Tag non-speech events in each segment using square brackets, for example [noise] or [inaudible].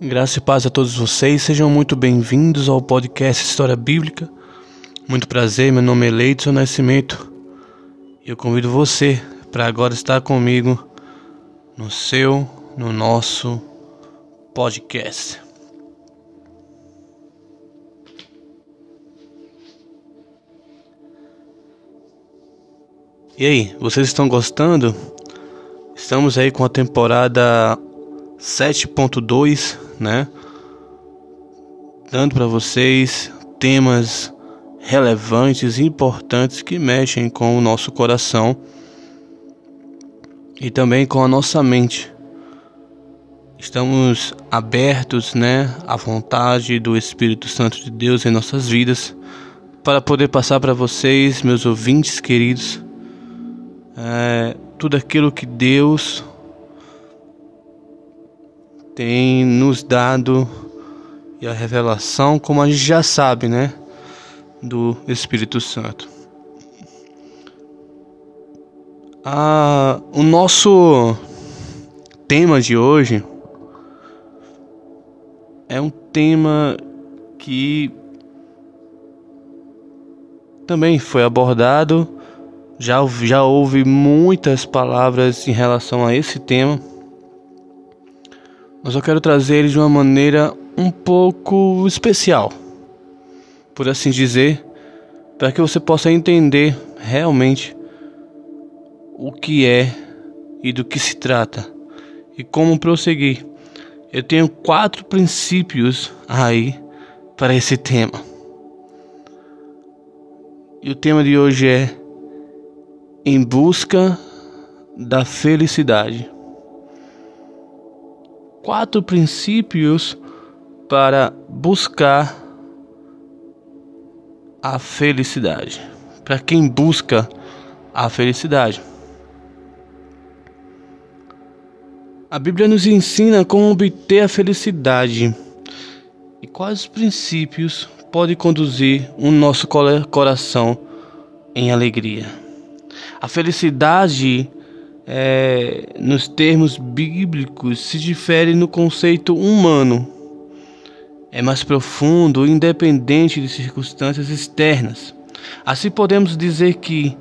Graça e paz a todos vocês, sejam muito bem-vindos ao podcast História Bíblica. Muito prazer, meu nome é Leidson Nascimento e eu convido você para agora estar comigo no seu, no nosso podcast. E aí, vocês estão gostando? Estamos aí com a temporada 7.2, né? Dando para vocês temas relevantes importantes que mexem com o nosso coração e também com a nossa mente. Estamos abertos, né, à vontade do Espírito Santo de Deus em nossas vidas para poder passar para vocês, meus ouvintes queridos, é, tudo aquilo que Deus tem nos dado e a revelação, como a gente já sabe, né, do Espírito Santo. Ah, o nosso tema de hoje é um tema que também foi abordado, já, já houve muitas palavras em relação a esse tema mas eu quero trazer ele de uma maneira um pouco especial, por assim dizer, para que você possa entender realmente o que é e do que se trata e como prosseguir. Eu tenho quatro princípios aí para esse tema. E o tema de hoje é Em Busca da Felicidade quatro princípios para buscar a felicidade. Para quem busca a felicidade. A Bíblia nos ensina como obter a felicidade e quais princípios podem conduzir o nosso coração em alegria. A felicidade é, nos termos bíblicos, se difere no conceito humano. É mais profundo, independente de circunstâncias externas. Assim podemos dizer que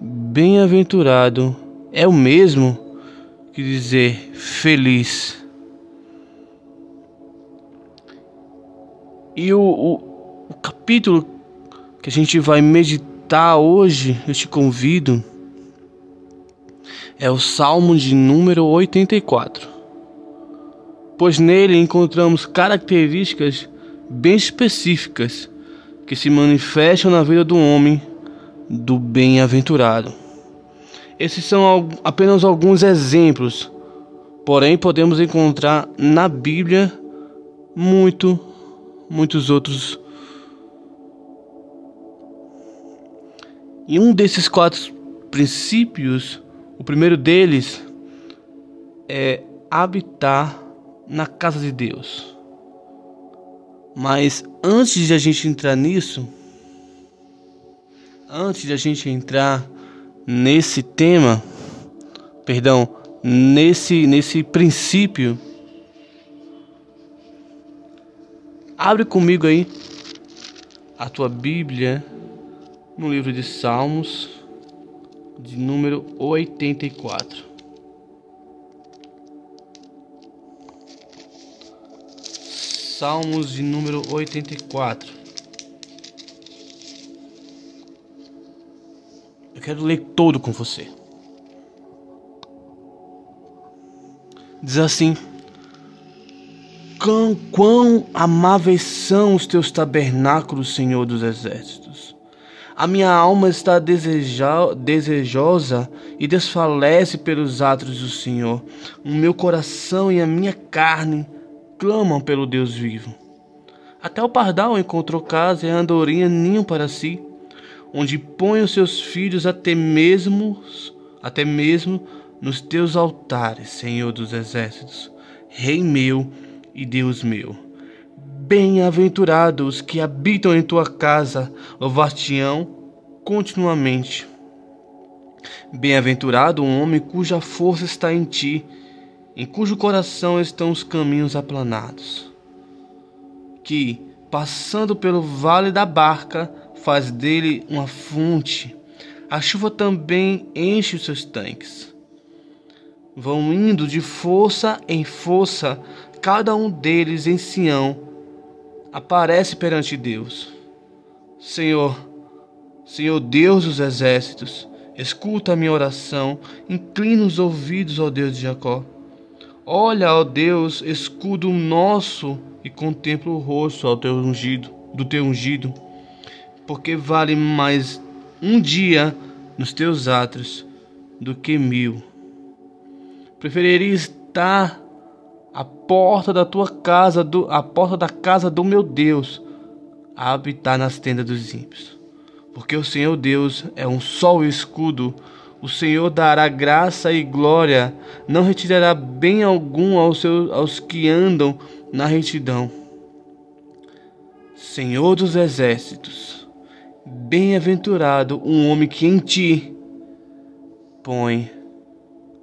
bem-aventurado é o mesmo que dizer feliz. E o, o, o capítulo que a gente vai meditar hoje, eu te convido é o Salmo de número 84, pois nele encontramos características bem específicas que se manifestam na vida do homem do bem-aventurado. Esses são apenas alguns exemplos, porém podemos encontrar na Bíblia muito, muitos outros. E um desses quatro princípios o primeiro deles é habitar na casa de Deus. Mas antes de a gente entrar nisso, antes de a gente entrar nesse tema, perdão, nesse nesse princípio, abre comigo aí a tua Bíblia no livro de Salmos de número 84. Salmos de número 84. Eu quero ler todo com você. Diz assim: Quão, quão amáveis são os teus tabernáculos, Senhor dos exércitos a minha alma está desejosa e desfalece pelos atos do Senhor. O meu coração e a minha carne clamam pelo Deus vivo. Até o pardal encontrou casa e a andorinha ninho para si, onde põe os seus filhos até mesmo, até mesmo nos teus altares, Senhor dos exércitos, Rei meu e Deus meu. Bem-aventurados que habitam em tua casa, louvar-te-ão continuamente. Bem-aventurado o homem cuja força está em ti em cujo coração estão os caminhos aplanados, que, passando pelo vale da barca, faz dele uma fonte. A chuva também enche os seus tanques. Vão indo de força em força, cada um deles em Sião aparece perante Deus. Senhor, Senhor Deus dos exércitos, escuta a minha oração, inclina os ouvidos, ó Deus de Jacó. Olha, ó Deus, escudo nosso e contempla o rosto ao teu ungido, do teu ungido, porque vale mais um dia nos teus atos do que mil. Preferiria estar à porta da tua casa, do, à porta da casa do meu Deus, a habitar nas tendas dos ímpios. Porque o Senhor Deus é um sol e escudo, o Senhor dará graça e glória, não retirará bem algum aos, seus, aos que andam na retidão. Senhor dos exércitos, bem-aventurado um homem que em ti põe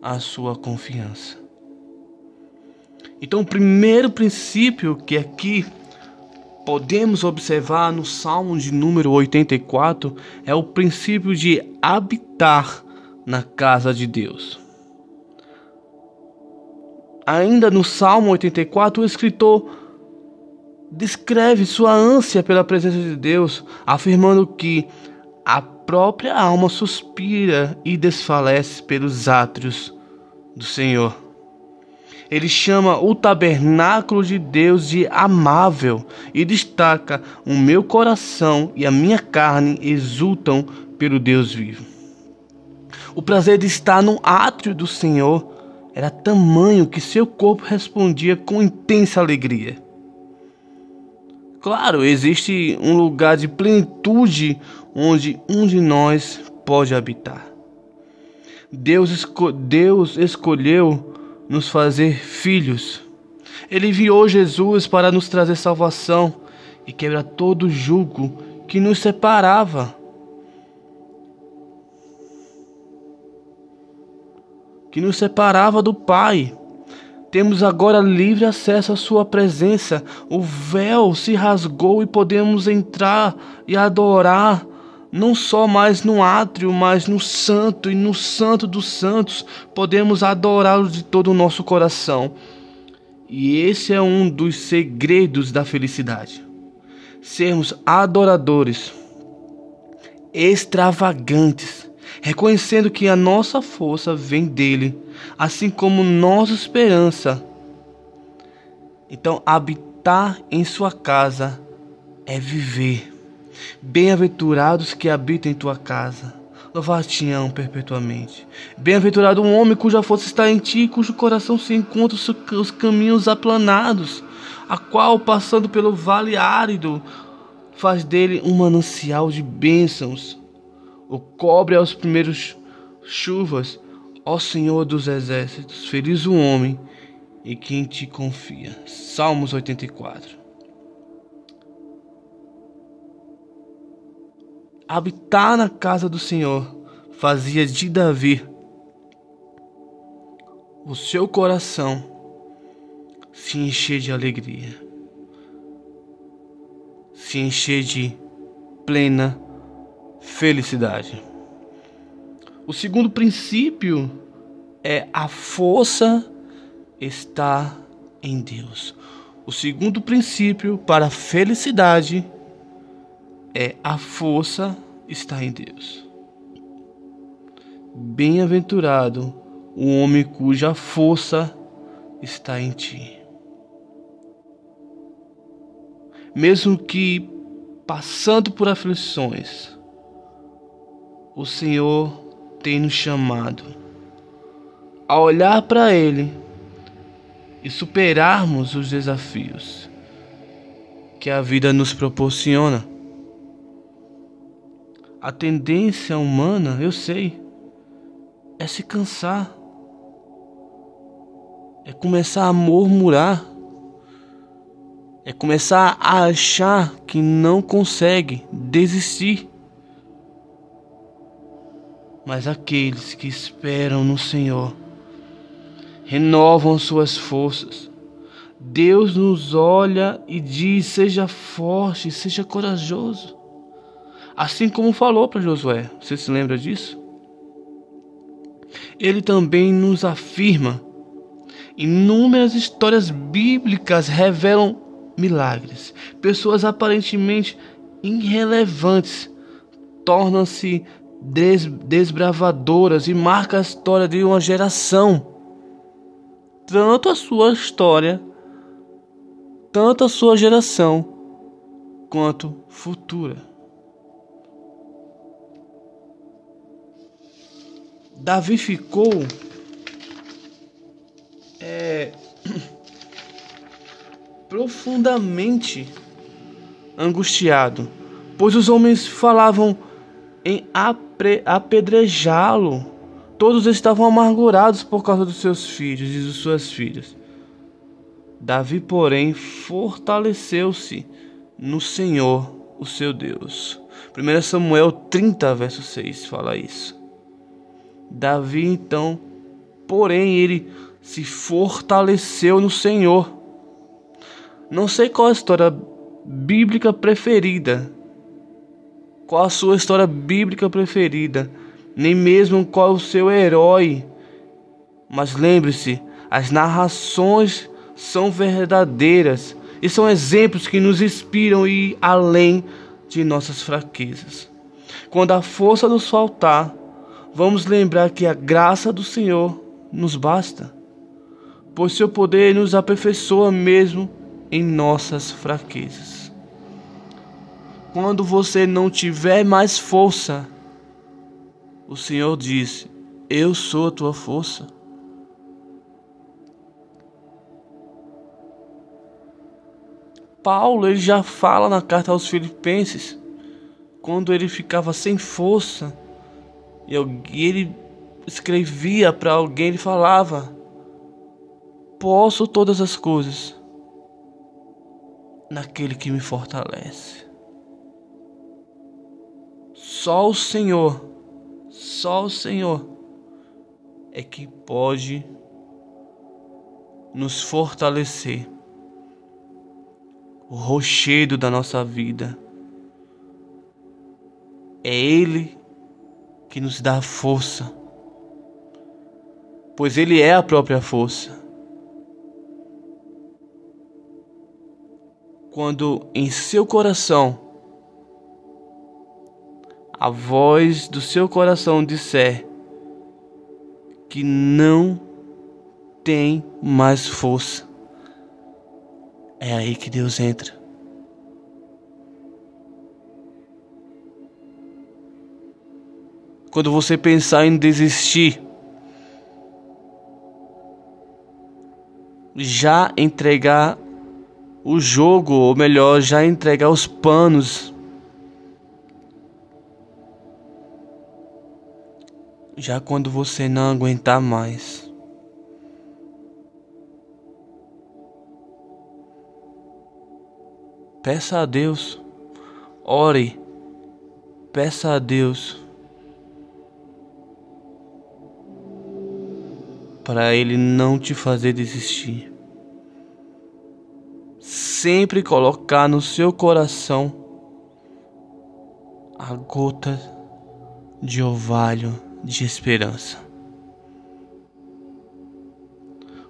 a sua confiança. Então, o primeiro princípio que aqui podemos observar no Salmo de número 84 é o princípio de habitar na casa de Deus. Ainda no Salmo 84, o escritor descreve sua ânsia pela presença de Deus, afirmando que a própria alma suspira e desfalece pelos átrios do Senhor. Ele chama o tabernáculo de Deus de amável e destaca: o meu coração e a minha carne exultam pelo Deus vivo. O prazer de estar no átrio do Senhor era tamanho que seu corpo respondia com intensa alegria. Claro, existe um lugar de plenitude onde um de nós pode habitar. Deus, esco Deus escolheu nos fazer filhos. Ele enviou Jesus para nos trazer salvação e quebrar todo o jugo que nos separava que nos separava do Pai. Temos agora livre acesso à Sua presença. O véu se rasgou e podemos entrar e adorar, não só mais no átrio, mas no Santo e no Santo dos Santos. Podemos adorá-lo de todo o nosso coração. E esse é um dos segredos da felicidade. Sermos adoradores, extravagantes reconhecendo que a nossa força vem dele, assim como nossa esperança. Então, habitar em sua casa é viver. Bem-aventurados que habitam em tua casa. Louvar-te-ão perpetuamente. Bem-aventurado um homem cuja força está em ti, cujo coração se encontra os caminhos aplanados, a qual, passando pelo vale árido, faz dele um manancial de bênçãos o cobre aos primeiros chuvas, ó Senhor dos exércitos, feliz o homem em quem te confia. Salmos 84. Habitar na casa do Senhor fazia de Davi o seu coração se encher de alegria, se encher de plena felicidade. O segundo princípio é a força está em Deus. O segundo princípio para a felicidade é a força está em Deus. Bem-aventurado o homem cuja força está em ti. Mesmo que passando por aflições, o Senhor tem nos chamado a olhar para Ele e superarmos os desafios que a vida nos proporciona. A tendência humana, eu sei, é se cansar, é começar a murmurar, é começar a achar que não consegue desistir mas aqueles que esperam no Senhor renovam suas forças. Deus nos olha e diz: seja forte, seja corajoso. Assim como falou para Josué, você se lembra disso? Ele também nos afirma. Inúmeras histórias bíblicas revelam milagres. Pessoas aparentemente irrelevantes tornam-se des desbravadoras e marcam a história de uma geração. Tanto a sua história, tanto a sua geração, quanto futura. Davi ficou é, [clears throat] profundamente angustiado, pois os homens falavam em apedrejá-lo. Todos estavam amargurados por causa dos seus filhos e de suas filhas. Davi, porém, fortaleceu-se no Senhor, o seu Deus. 1 Samuel 30, verso 6 fala isso. Davi, então, porém, ele se fortaleceu no Senhor. Não sei qual a história bíblica preferida qual a sua história bíblica preferida, nem mesmo qual o seu herói. Mas lembre-se, as narrações são verdadeiras e são exemplos que nos inspiram e além de nossas fraquezas. Quando a força nos faltar, vamos lembrar que a graça do Senhor nos basta, pois seu poder nos aperfeiçoa mesmo em nossas fraquezas. Quando você não tiver mais força, o Senhor diz: Eu sou a tua força. Paulo ele já fala na carta aos Filipenses, quando ele ficava sem força e ele escrevia para alguém, ele falava: Posso todas as coisas naquele que me fortalece. Só o Senhor, só o Senhor é que pode nos fortalecer. O rochedo da nossa vida. É Ele que nos dá força, pois Ele é a própria força. Quando em seu coração a voz do seu coração disser que não tem mais força, é aí que Deus entra. Quando você pensar em desistir, já entregar o jogo, ou melhor, já entregar os panos já quando você não aguentar mais. Peça a Deus, ore, peça a Deus para Ele não te fazer desistir. Sempre colocar no seu coração a gota de orvalho de esperança.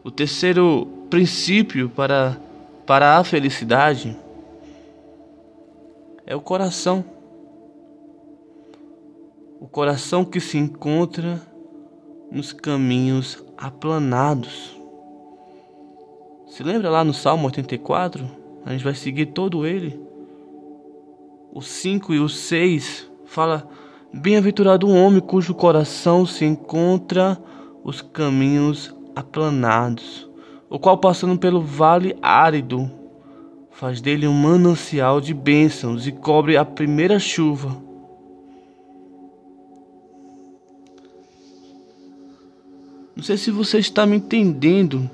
O terceiro princípio para, para a felicidade é o coração. O coração que se encontra nos caminhos aplanados. Se lembra lá no Salmo 84? A gente vai seguir todo ele. O 5 e o 6 fala Bem-aventurado o homem cujo coração se encontra os caminhos aplanados, o qual passando pelo vale árido faz dele um manancial de bênçãos e cobre a primeira chuva. Não sei se você está me entendendo,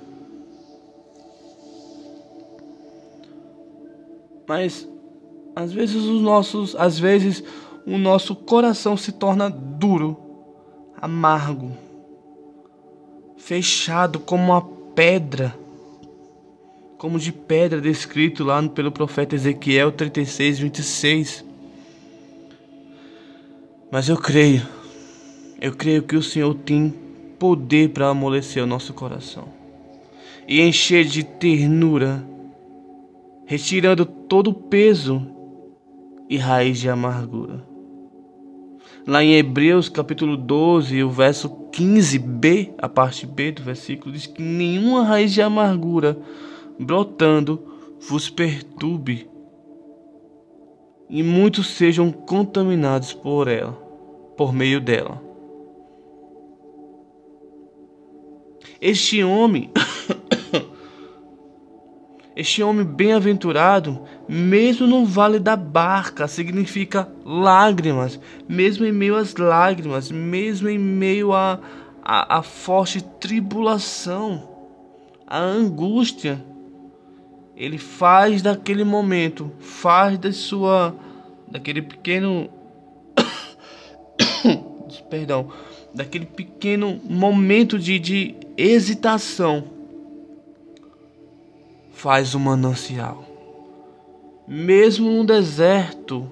mas às vezes os nossos, às vezes o nosso coração se torna duro, amargo. fechado como uma pedra, como de pedra descrito lá pelo profeta Ezequiel 36, 26. Mas eu creio, eu creio que o Senhor tem poder para amolecer o nosso coração e encher de ternura, retirando todo o peso e raiz de amargura. Lá em Hebreus capítulo 12, o verso 15b, a parte B do versículo, diz que nenhuma raiz de amargura brotando vos perturbe e muitos sejam contaminados por ela, por meio dela. Este homem [coughs] Este homem bem-aventurado, mesmo no vale da barca, significa lágrimas, mesmo em meio às lágrimas, mesmo em meio à a, forte tribulação, a angústia, ele faz daquele momento, faz da sua, daquele pequeno, [coughs] perdão, daquele pequeno momento de, de hesitação faz o manancial. Mesmo no deserto,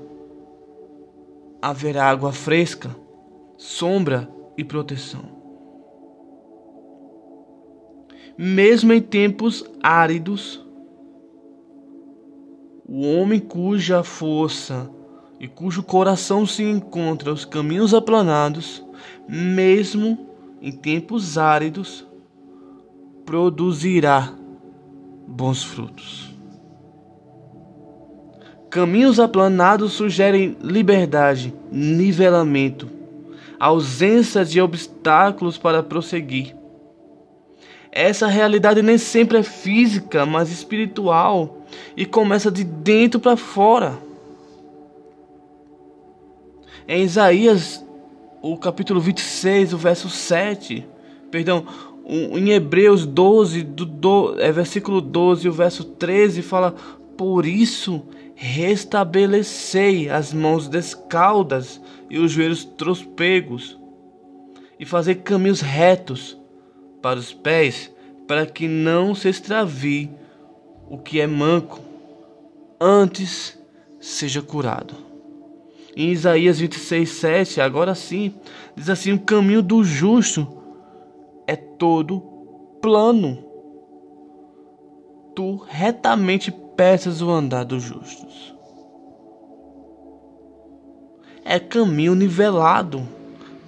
haverá água fresca, sombra e proteção. Mesmo em tempos áridos, o homem cuja força e cujo coração se encontra os caminhos aplanados, mesmo em tempos áridos, produzirá bons frutos. Caminhos aplanados sugerem liberdade, nivelamento, ausência de obstáculos para prosseguir. Essa realidade nem sempre é física, mas espiritual e começa de dentro para fora. Em Isaías, o capítulo 26, o verso 7, perdão, em Hebreus 12, do, do, é, versículo 12, o verso 13 fala: Por isso restabelecei as mãos descaldas e os joelhos trospegos, e fazer caminhos retos para os pés, para que não se extravie o que é manco, antes seja curado. Em Isaías 26, 7, agora sim, diz assim: O caminho do justo é todo plano. Tu retamente peças o andar dos justos. É caminho nivelado.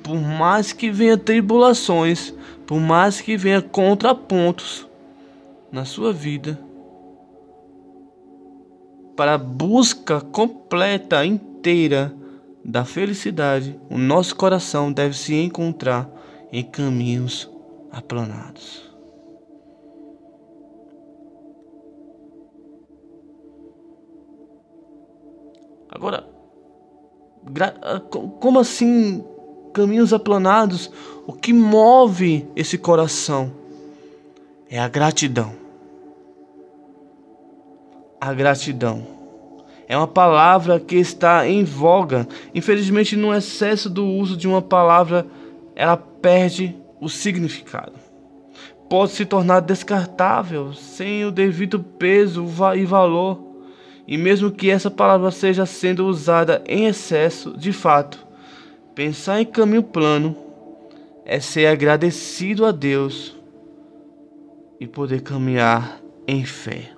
Por mais que venha tribulações, por mais que venha contrapontos na sua vida, para a busca completa, inteira da felicidade, o nosso coração deve se encontrar em caminhos aplanados. Agora, ah, como assim caminhos aplanados? O que move esse coração é a gratidão. A gratidão é uma palavra que está em voga. Infelizmente, no excesso do uso de uma palavra, ela perde o significado. Pode se tornar descartável sem o devido peso e valor. E mesmo que essa palavra seja sendo usada em excesso, de fato, pensar em caminho plano é ser agradecido a Deus e poder caminhar em fé.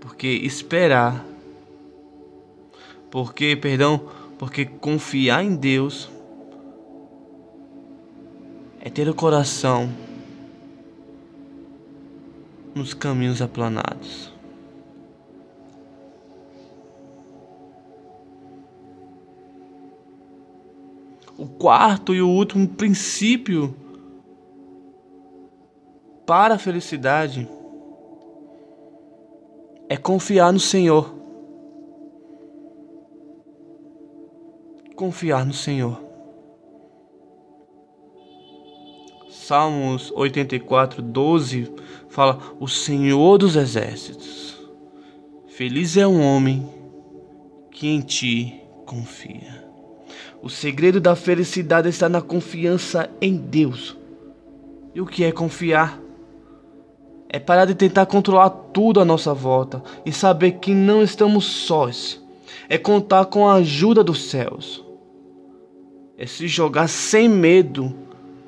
Porque esperar, porque, perdão, porque confiar em Deus é ter o coração nos caminhos aplanados. O quarto e o último princípio para a felicidade é confiar no Senhor. Confiar no Senhor. Salmos 84, 12 fala: O Senhor dos Exércitos. Feliz é um homem que em ti confia. O segredo da felicidade está na confiança em Deus. E o que é confiar? É parar de tentar controlar tudo à nossa volta e saber que não estamos sós. É contar com a ajuda dos céus. É se jogar sem medo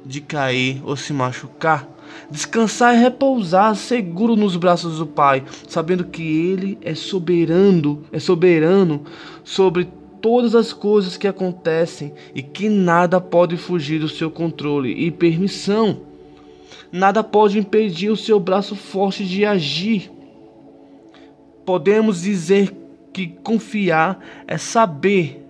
de cair ou se machucar. Descansar e repousar seguro nos braços do Pai, sabendo que Ele é soberano, é soberano sobre todas as coisas que acontecem e que nada pode fugir do seu controle e permissão. Nada pode impedir o seu braço forte de agir. Podemos dizer que confiar é saber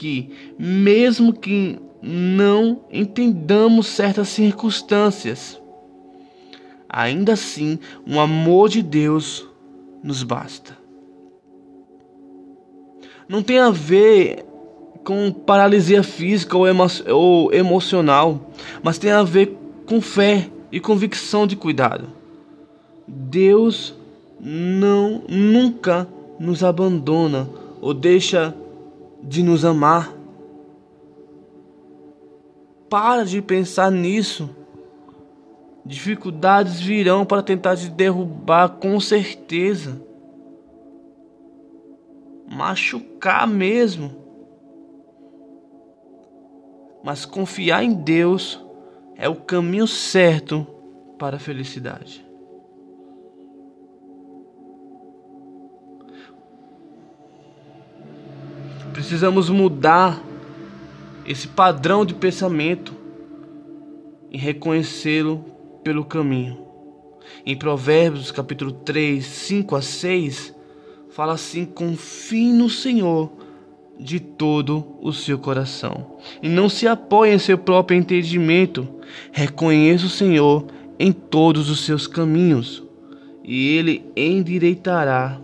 que, mesmo que não entendamos certas circunstâncias, ainda assim, o amor de Deus nos basta. Não tem a ver com paralisia física ou, emo ou emocional, mas tem a ver com fé e convicção de cuidado. Deus não nunca nos abandona ou deixa de nos amar. Para de pensar nisso. Dificuldades virão para tentar te derrubar com certeza. Machucar mesmo. Mas confiar em Deus é o caminho certo para a felicidade. Precisamos mudar esse padrão de pensamento e reconhecê-lo pelo caminho. Em Provérbios, capítulo 3, 5 a 6, fala assim: confie no Senhor de todo o seu coração e não se apoie em seu próprio entendimento. Reconheça o Senhor em todos os seus caminhos e ele endireitará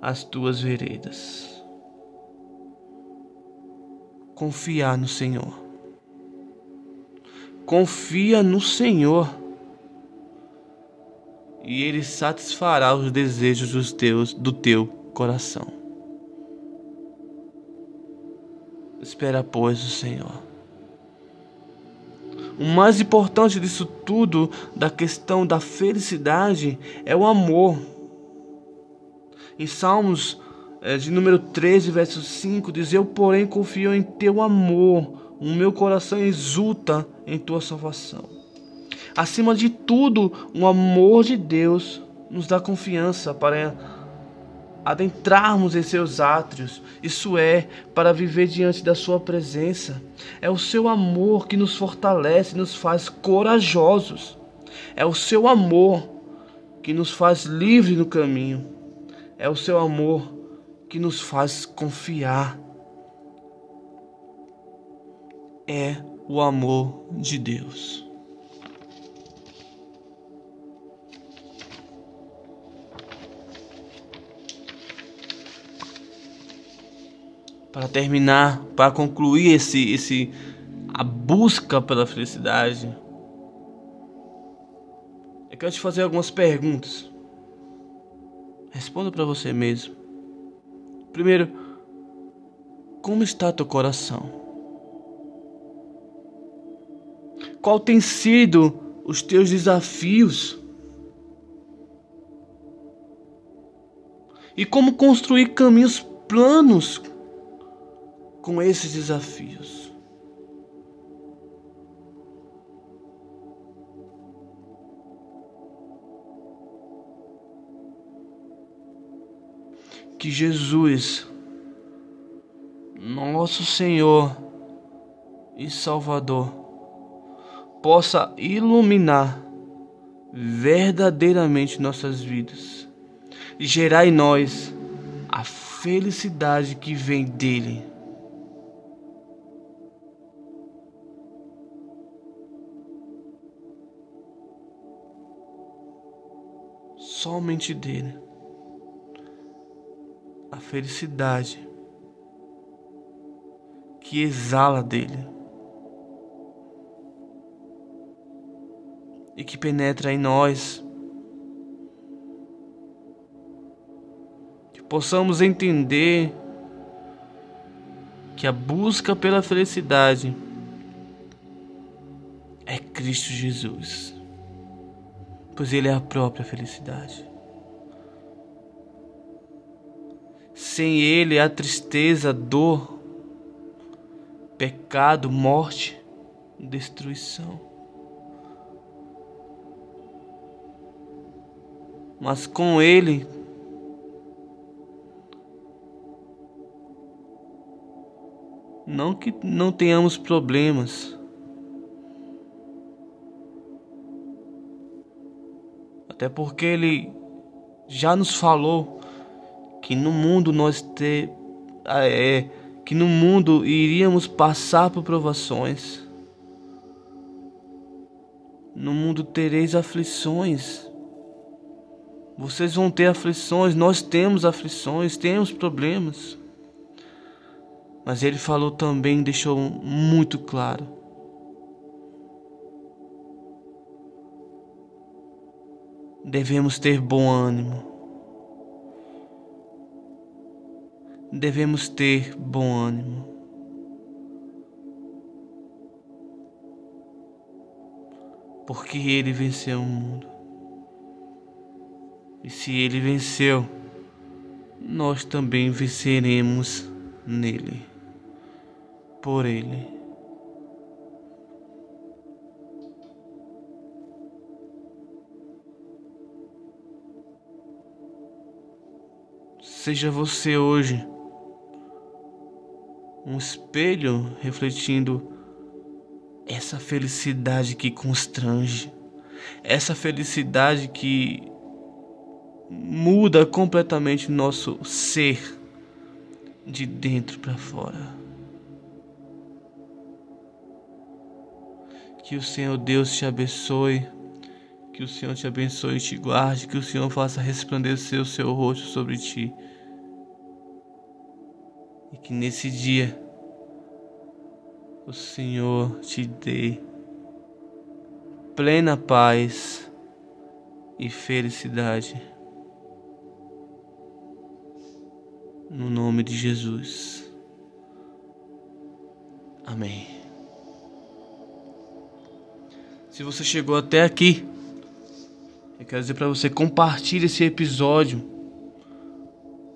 as tuas veredas confiar no Senhor. Confia no Senhor e Ele satisfará os desejos dos teus, do teu coração. Espera, pois, o Senhor. O mais importante disso tudo, da questão da felicidade, é o amor. Em Salmos de número 13, verso 5, diz: Eu, porém, confio em teu amor, o meu coração exulta em tua salvação. Acima de tudo, o amor de Deus nos dá confiança para adentrarmos em seus átrios, isso é, para viver diante da Sua presença. É o seu amor que nos fortalece, nos faz corajosos. É o seu amor que nos faz livres no caminho. É o seu amor que nos faz confiar é o amor de Deus. Para terminar, para concluir esse esse a busca pela felicidade, eu quero te fazer algumas perguntas. Responda para você mesmo. Primeiro, como está teu coração? Qual tem sido os teus desafios? E como construir caminhos planos com esses desafios? Que Jesus, nosso Senhor e Salvador, possa iluminar verdadeiramente nossas vidas gerar em nós a felicidade que vem dele. Somente dele a felicidade que exala dele e que penetra em nós. Que possamos entender que a busca pela felicidade é Cristo Jesus, pois Ele é a própria felicidade. Sem Ele, a tristeza, dor, pecado, morte, destruição. Mas com Ele, não que não tenhamos problemas, até porque Ele já nos falou que no mundo nós ter é, que no mundo iríamos passar por provações. No mundo tereis aflições. Vocês vão ter aflições, nós temos aflições, temos problemas. Mas ele falou também, deixou muito claro. Devemos ter bom ânimo. Devemos ter bom ânimo. Porque ele venceu o mundo. E se ele venceu, nós também venceremos nele. Por ele. Seja você hoje um espelho refletindo essa felicidade que constrange, essa felicidade que muda completamente nosso ser de dentro para fora. Que o Senhor Deus te abençoe, que o Senhor te abençoe e te guarde, que o Senhor faça resplandecer o seu rosto sobre ti e que nesse dia o Senhor te dê plena paz e felicidade. No nome de Jesus. Amém. Se você chegou até aqui, eu quero dizer para você compartilhe esse episódio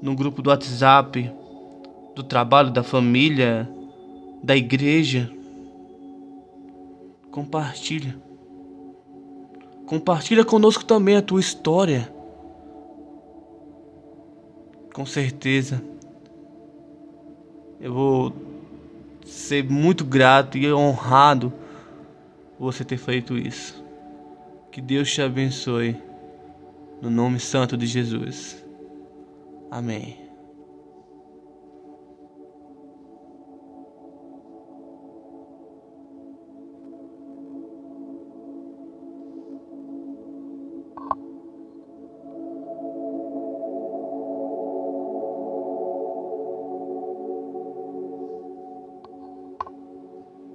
no grupo do WhatsApp do trabalho, da família, da igreja. Compartilha. Compartilha conosco também a tua história. Com certeza. Eu vou ser muito grato e honrado por você ter feito isso. Que Deus te abençoe. No nome santo de Jesus. Amém.